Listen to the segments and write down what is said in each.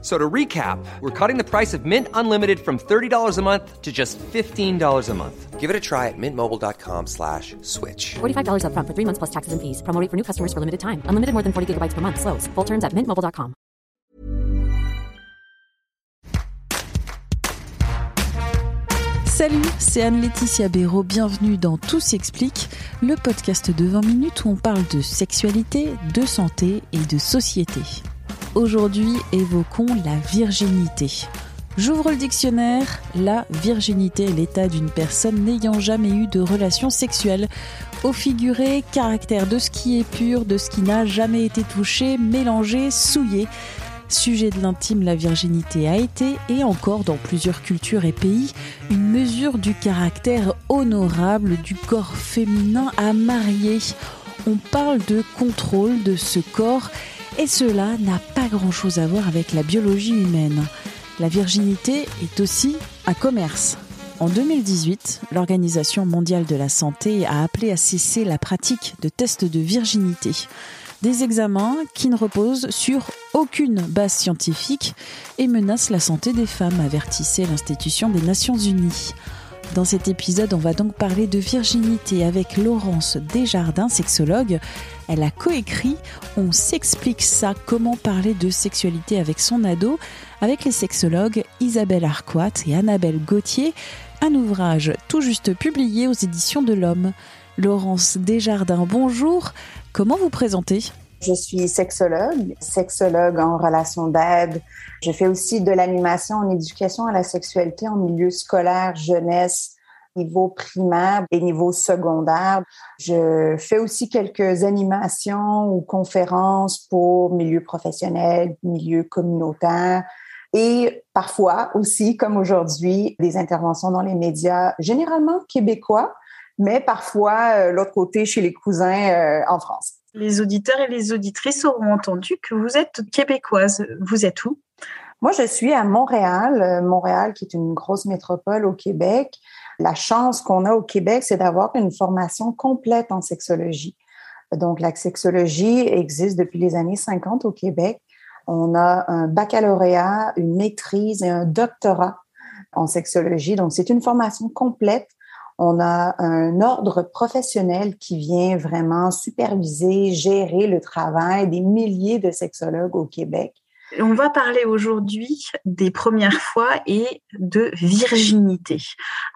So to recap, we're cutting the price of Mint Unlimited from $30 a month to just $15 a month. Give it a try at mintmobile.com slash switch. $45 up front for three months plus taxes and fees. Promo rate for new customers for limited time. Unlimited more than 40 gigabytes per month. Slows. Full terms at mintmobile.com. Salut, c'est Anne-Laetitia Béraud. Bienvenue dans Tout s'explique, le podcast de 20 minutes où on parle de sexualité, de santé et de société. Aujourd'hui, évoquons la virginité. J'ouvre le dictionnaire. La virginité est l'état d'une personne n'ayant jamais eu de relation sexuelle. Au figuré, caractère de ce qui est pur, de ce qui n'a jamais été touché, mélangé, souillé. Sujet de l'intime, la virginité a été, et encore dans plusieurs cultures et pays, une mesure du caractère honorable du corps féminin à marier. On parle de contrôle de ce corps et cela n'a pas grand-chose à voir avec la biologie humaine. La virginité est aussi un commerce. En 2018, l'Organisation mondiale de la santé a appelé à cesser la pratique de tests de virginité. Des examens qui ne reposent sur aucune base scientifique et menacent la santé des femmes, avertissait l'institution des Nations Unies. Dans cet épisode, on va donc parler de virginité avec Laurence Desjardins, sexologue. Elle a coécrit On s'explique ça, comment parler de sexualité avec son ado, avec les sexologues Isabelle Arquat et Annabelle Gauthier, un ouvrage tout juste publié aux éditions de l'Homme. Laurence Desjardins, bonjour. Comment vous présentez? Je suis sexologue, sexologue en relation d'aide. Je fais aussi de l'animation en éducation à la sexualité en milieu scolaire, jeunesse, niveau primaire et niveau secondaire. Je fais aussi quelques animations ou conférences pour milieu professionnel, milieu communautaire et parfois aussi, comme aujourd'hui, des interventions dans les médias, généralement québécois, mais parfois euh, l'autre côté chez les cousins euh, en France. Les auditeurs et les auditrices auront entendu que vous êtes québécoise. Vous êtes où? Moi, je suis à Montréal, euh, Montréal qui est une grosse métropole au Québec. La chance qu'on a au Québec, c'est d'avoir une formation complète en sexologie. Donc, la sexologie existe depuis les années 50 au Québec. On a un baccalauréat, une maîtrise et un doctorat en sexologie. Donc, c'est une formation complète on a un ordre professionnel qui vient vraiment superviser, gérer le travail des milliers de sexologues au Québec. On va parler aujourd'hui des premières fois et de virginité.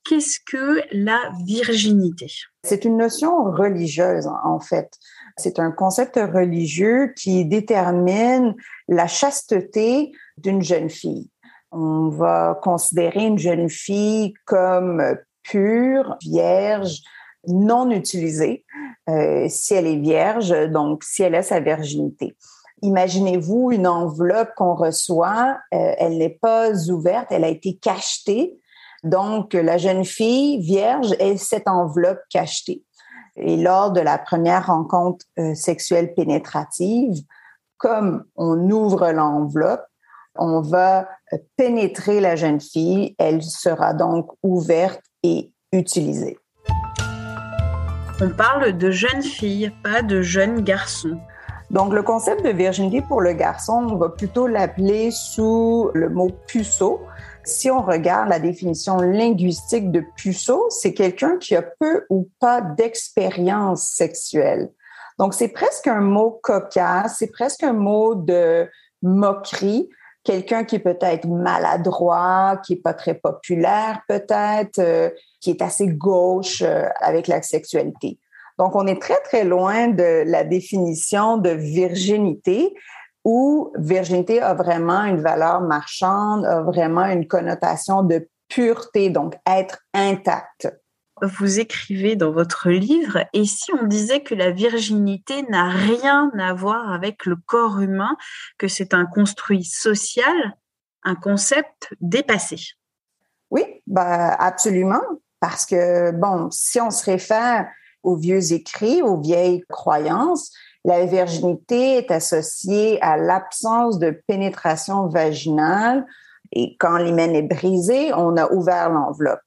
Qu'est-ce que la virginité? C'est une notion religieuse en fait. C'est un concept religieux qui détermine la chasteté d'une jeune fille. On va considérer une jeune fille comme pure, vierge, non utilisée, euh, si elle est vierge, donc si elle a sa virginité. Imaginez-vous une enveloppe qu'on reçoit, euh, elle n'est pas ouverte, elle a été cachetée. Donc, la jeune fille vierge est cette enveloppe cachetée. Et lors de la première rencontre euh, sexuelle pénétrative, comme on ouvre l'enveloppe, on va pénétrer la jeune fille, elle sera donc ouverte et utilisée. On parle de jeunes filles, pas de jeunes garçons. Donc, le concept de virginité pour le garçon, on va plutôt l'appeler sous le mot puceau. Si on regarde la définition linguistique de puceau, c'est quelqu'un qui a peu ou pas d'expérience sexuelle. Donc, c'est presque un mot cocasse, c'est presque un mot de moquerie quelqu'un qui peut-être maladroit, qui est pas très populaire peut-être, euh, qui est assez gauche euh, avec la sexualité. Donc, on est très, très loin de la définition de virginité où virginité a vraiment une valeur marchande, a vraiment une connotation de pureté, donc être intact vous écrivez dans votre livre, et si on disait que la virginité n'a rien à voir avec le corps humain, que c'est un construit social, un concept dépassé? Oui, bah, absolument, parce que, bon, si on se réfère aux vieux écrits, aux vieilles croyances, La virginité est associée à l'absence de pénétration vaginale et quand l'hymen est brisé, on a ouvert l'enveloppe.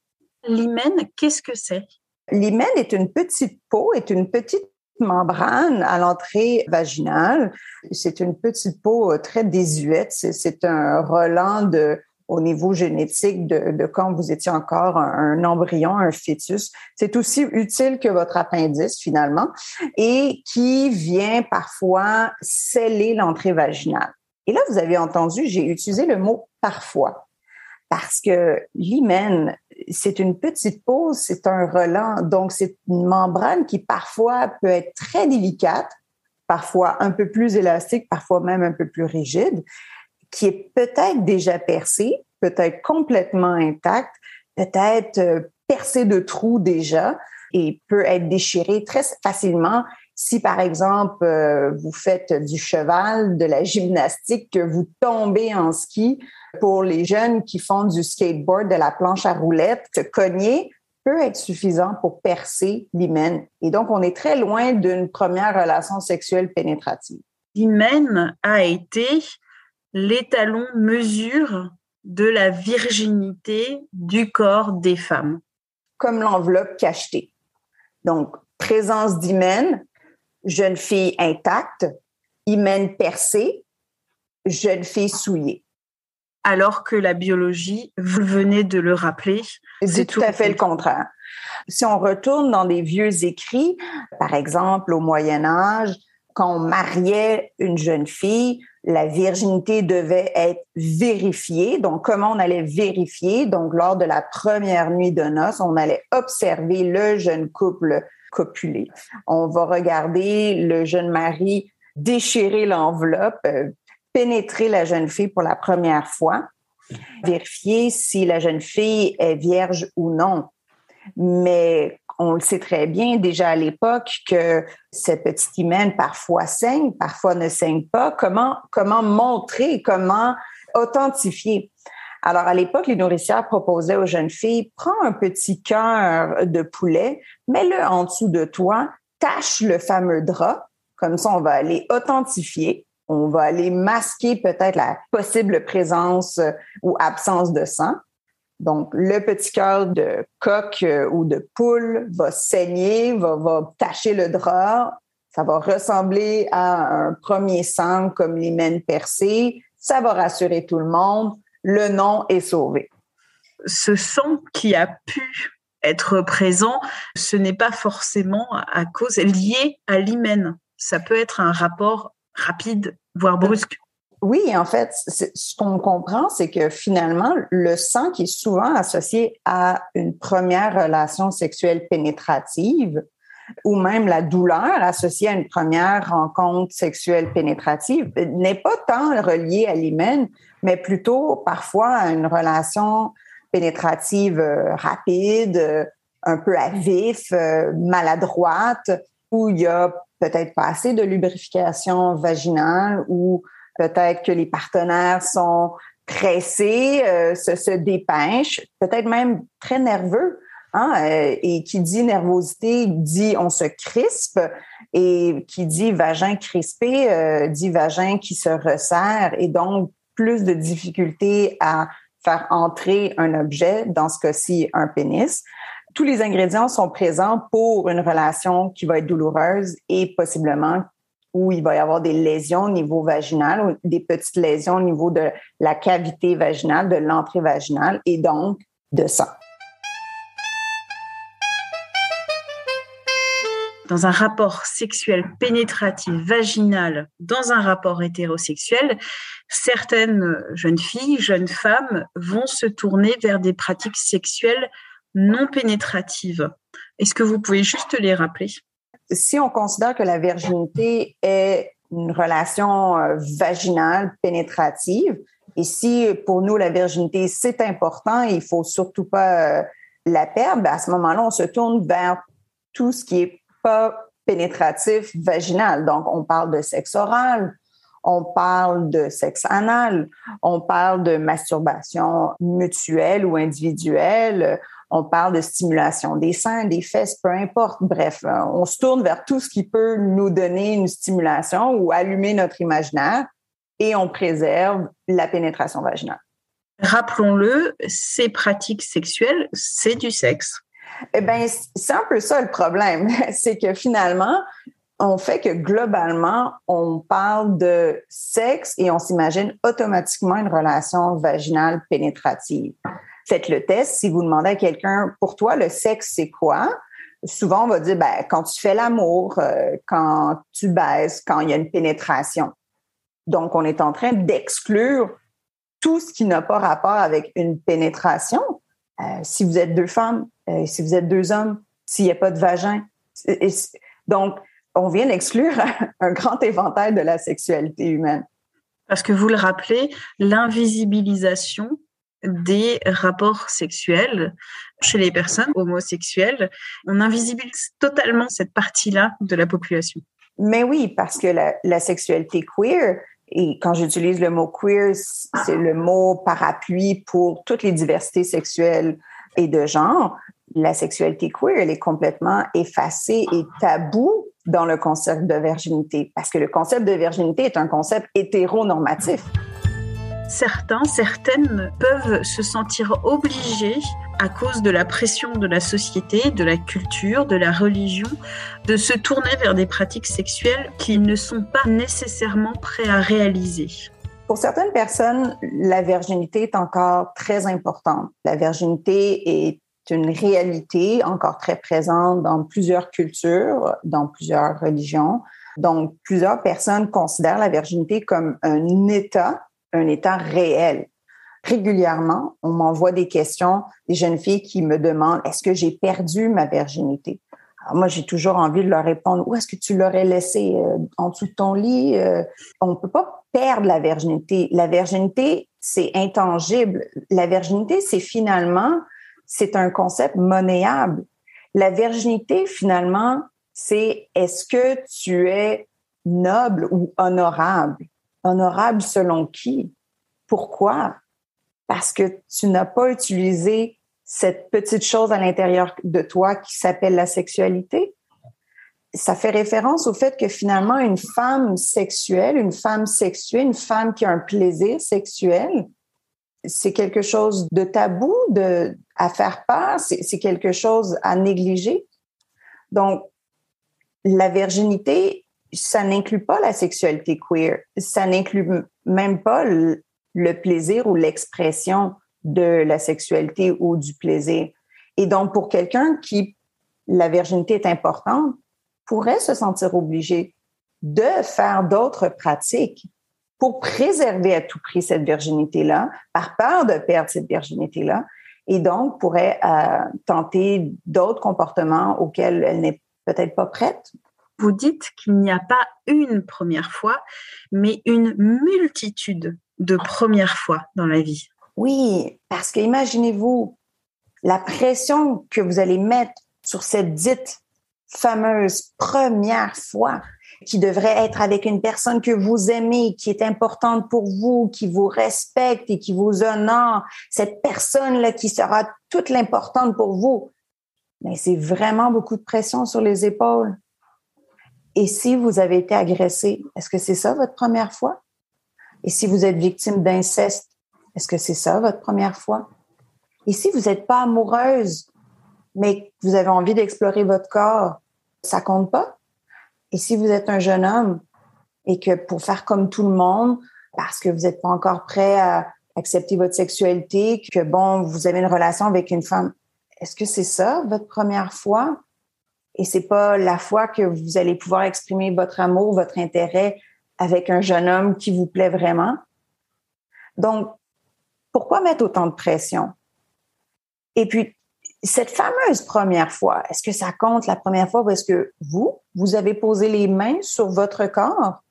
L'hymen, qu'est-ce que c'est? L'hymen est une petite peau, est une petite membrane à l'entrée vaginale. C'est une petite peau euh, très désuète. C'est un relent de, au niveau génétique de, quand vous étiez encore un, embryon, un fœtus. C'est aussi utile que votre appendice finalement et qui vient parfois sceller l'entrée vaginale. Et là, vous avez entendu, j'ai utilisé le mot parfois parce que l'hymen, c'est une petite peau, c'est un relent, donc c'est une membrane qui parfois peut être très délicate, parfois un peu plus élastique, parfois même un peu plus rigide, qui est peut-être déjà percée, peut-être complètement intacte, peut-être euh, percée de trous déjà et peut être déchirée très facilement si par exemple euh, vous faites du cheval, de la gymnastique, que vous tombez en ski, pour les jeunes qui font du skateboard, de la planche à roulettes, cogner peut être suffisant pour percer l'hymen. Et donc, on est très loin d'une première relation sexuelle pénétrative. L'hymen a été l'étalon mesure de la virginité du corps des femmes. Comme l'enveloppe cachetée. Donc, présence d'hymen, jeune fille intacte, hymen percé, jeune fille souillée. Alors que la biologie, vous venez de le rappeler, c'est tout, à fait le contraire. Si on retourne dans des vieux écrits, par exemple au Moyen Âge, quand on mariait une jeune fille, la virginité devait être vérifiée. Donc, comment on allait vérifier? Donc, lors de la première nuit de noces, on allait observer le jeune couple On va regarder le jeune mari déchirer l'enveloppe, euh, pénétrer la jeune fille pour la première fois, vérifier si la jeune fille est vierge ou non. Mais on le sait très bien déjà à l'époque que cette petite hymen parfois saigne, parfois ne saigne pas. Comment montrer, comment authentifier? Alors, à l'époque, les nourricières proposaient aux jeunes filles, prends un petit cœur de poulet, mets-le en dessous de toi, tâche le fameux drap. Comme ça, on va aller authentifier. On va aller masquer peut-être la possible présence euh, ou absence de sang. Donc, le petit cœur de coq euh, ou de poule va saigner, va, va tacher le drap. Ça va ressembler à un premier sang comme l'hymen percé. Ça va rassurer tout le monde le nom est sauvé. Ce sang qui a pu être présent, ce n'est pas forcément à cause lié à l'hymen. Ça peut être un rapport rapide, voire brusque. Oui, en fait, ce qu'on comprend, c'est que finalement, le sang qui est souvent associé à une première relation sexuelle pénétrative, ou même la douleur associée à une première rencontre sexuelle pénétrative n'est pas tant reliée à l'hymen, mais plutôt parfois une relation pénétrative euh, rapide, euh, un peu à vif, euh, maladroite, où il y a peut-être pas assez de lubrification vaginale ou peut-être que les partenaires sont pressés, se, se dépêchent, peut-être même très nerveux. Hein, et qui dit nervosité dit on se crispe et qui dit vagin crispé dit vagin qui se resserre et donc plus de difficultés à faire entrer un objet, dans ce cas-ci un pénis. Tous les ingrédients sont présents pour une relation qui va être douloureuse et possiblement où il va y avoir des lésions au niveau vaginal des petites lésions au niveau de la cavité vaginale, de l'entrée vaginale et donc de sang. Dans un rapport sexuel pénétratif vaginal, dans un rapport hétérosexuel, certaines jeunes filles, jeunes femmes vont se tourner vers des pratiques sexuelles non pénétratives. Est-ce que vous pouvez juste les rappeler? Si on considère que la virginité est une relation euh, vaginale pénétrative, et si pour nous la virginité c'est important, il faut surtout pas euh, la perdre, ben, à ce moment-là on se tourne vers tout ce qui est pas pénétratif vaginal. Donc, on parle de sexe oral, on parle de sexe anal, on parle de masturbation mutuelle ou individuelle, on parle de stimulation des seins, des fesses, peu importe. Bref, on se tourne vers tout ce qui peut nous donner une stimulation ou allumer notre imaginaire et on préserve la pénétration vaginale. Rappelons-le, ces pratiques sexuelles, c'est du sexe. Eh bien, c'est un peu ça le problème. C'est que finalement, on fait que globalement, on parle de sexe et on s'imagine automatiquement une relation vaginale pénétrative. Faites le test. Si vous demandez à quelqu'un, pour toi, le sexe, c'est quoi? Souvent, on va dire, ben, quand tu fais l'amour, euh, quand tu baises, quand il y a une pénétration. Donc, on est en train d'exclure tout ce qui n'a pas rapport avec une pénétration. Euh, si vous êtes deux femmes, euh, si vous êtes deux hommes, s'il n'y a pas de vagin. donc, on vient d'exclure un grand éventail de la sexualité humaine. Parce que vous le rappelez, l'invisibilisation des rapports sexuels chez les personnes homosexuelles, on invisibilise totalement cette partie-là de la population. Mais oui, parce que la, la sexualité queer, et quand j'utilise le mot queer, c'est le mot parapluie pour toutes les diversités sexuelles et de genre. La sexualité queer, elle est complètement effacée et taboue dans le concept de virginité, parce que le concept de virginité est un concept hétéronormatif. Certains, certaines peuvent se sentir obligés, à cause de la pression de la société, de la culture, de la religion, de se tourner vers des pratiques sexuelles qu'ils ne sont pas nécessairement prêts à réaliser. Pour certaines personnes, la virginité est encore très importante. La virginité est une réalité encore très présente dans plusieurs cultures, dans plusieurs religions. Donc, plusieurs personnes considèrent la virginité comme un état, un état réel. Régulièrement, on m'envoie des questions, des jeunes filles qui me demandent est-ce que j'ai perdu ma virginité? Alors Moi, j'ai toujours envie de leur répondre où est-ce que tu l'aurais laissé euh, en dessous de ton lit euh, On ne peut pas perdre la virginité. La virginité, c'est intangible. La virginité, c'est finalement c'est un concept monnayable. La virginité, finalement, c'est est-ce que tu es noble ou honorable? Honorable selon qui? Pourquoi? Parce que tu n'as pas utilisé cette petite chose à l'intérieur de toi qui s'appelle la sexualité. Ça fait référence au fait que finalement, une femme sexuelle, une femme sexuée, une femme qui a un plaisir sexuel, c'est quelque chose de tabou, de, à faire part, c'est quelque chose à négliger. Donc, la virginité, ça n'inclut pas la sexualité queer, ça n'inclut même pas plaisir ou l'expression de la sexualité ou du plaisir. Et donc, pour quelqu'un qui, la virginité est importante, pourrait se sentir obligé de faire d'autres pratiques pour préserver à tout prix cette virginité-là, par peur de perdre cette virginité-là, et donc pourrait euh, tenter d'autres comportements auxquels elle n'est peut-être pas prête. Vous dites qu'il n'y a pas une première fois, mais une multitude de premières fois dans la vie. Oui, parce que imaginez-vous la pression que vous allez mettre sur cette dite fameuse première fois qui devrait être avec une personne que vous aimez, qui est importante pour vous, qui vous respecte et qui vous honore, cette personne-là qui sera toute l'importante pour vous. Mais c'est vraiment beaucoup de pression sur les épaules. Et si vous avez été agressé, est-ce que c'est ça votre première fois? Et si vous êtes victime d'inceste, est-ce que c'est ça votre première fois? Et si vous n'êtes pas amoureuse, mais vous avez envie d'explorer votre corps, ça compte pas? Et si vous êtes un jeune homme et que pour faire comme tout le monde, parce que vous n'êtes pas encore prêt à accepter votre sexualité, que bon, vous avez une relation avec une femme, est-ce que c'est ça votre première fois? Et c'est pas la fois que vous allez pouvoir exprimer votre amour, votre intérêt avec un jeune homme qui vous plaît vraiment. Donc, pourquoi mettre autant de pression? Et puis, cette fameuse première fois, est-ce que ça compte la première fois parce que vous, vous avez posé les mains sur votre corps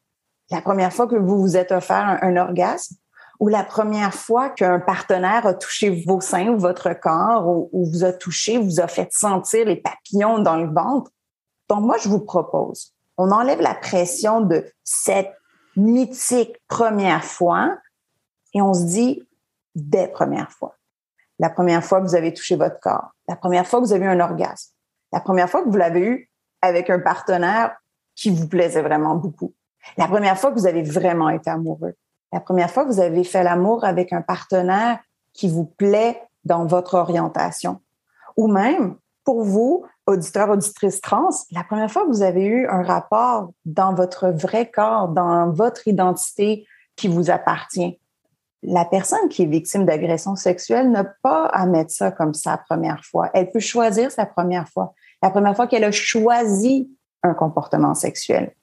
la première fois que vous vous êtes offert un, orgasme ou la première fois qu'un partenaire a touché vos seins ou votre corps ou, ou, vous a touché, vous a fait sentir les papillons dans le ventre? Donc, moi, je vous propose, on enlève la pression de cette mythique première fois et on se dit des premières fois. La première fois que vous avez touché votre corps, la première fois que vous avez eu un orgasme, la première fois que vous l'avez eu avec un partenaire qui vous plaisait vraiment beaucoup, la première fois que vous avez vraiment été amoureux, la première fois que vous avez fait l'amour avec un partenaire qui vous plaît dans votre orientation, ou même pour vous, auditeurs, auditrices trans, la première fois que vous avez eu un rapport dans votre vrai corps, dans votre identité qui vous appartient. La personne qui est victime d'agression sexuelle n'a pas à mettre ça comme sa première fois. Elle peut choisir sa première fois. La première fois qu'elle a choisi un comportement sexuel.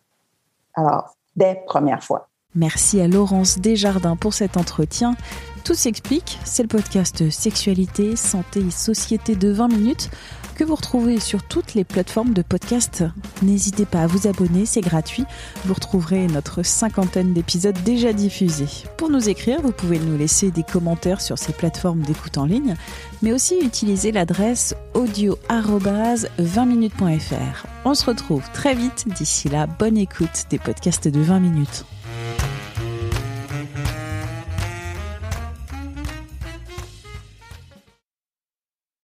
Alors, dès première fois. Merci à Laurence Desjardins pour cet entretien. Tout s'explique, c'est le podcast Sexualité, Santé et Société de 20 minutes vous retrouvez sur toutes les plateformes de podcast. N'hésitez pas à vous abonner, c'est gratuit. Vous retrouverez notre cinquantaine d'épisodes déjà diffusés. Pour nous écrire, vous pouvez nous laisser des commentaires sur ces plateformes d'écoute en ligne, mais aussi utiliser l'adresse audio-20minutes.fr. On se retrouve très vite. D'ici là, bonne écoute des podcasts de 20 minutes.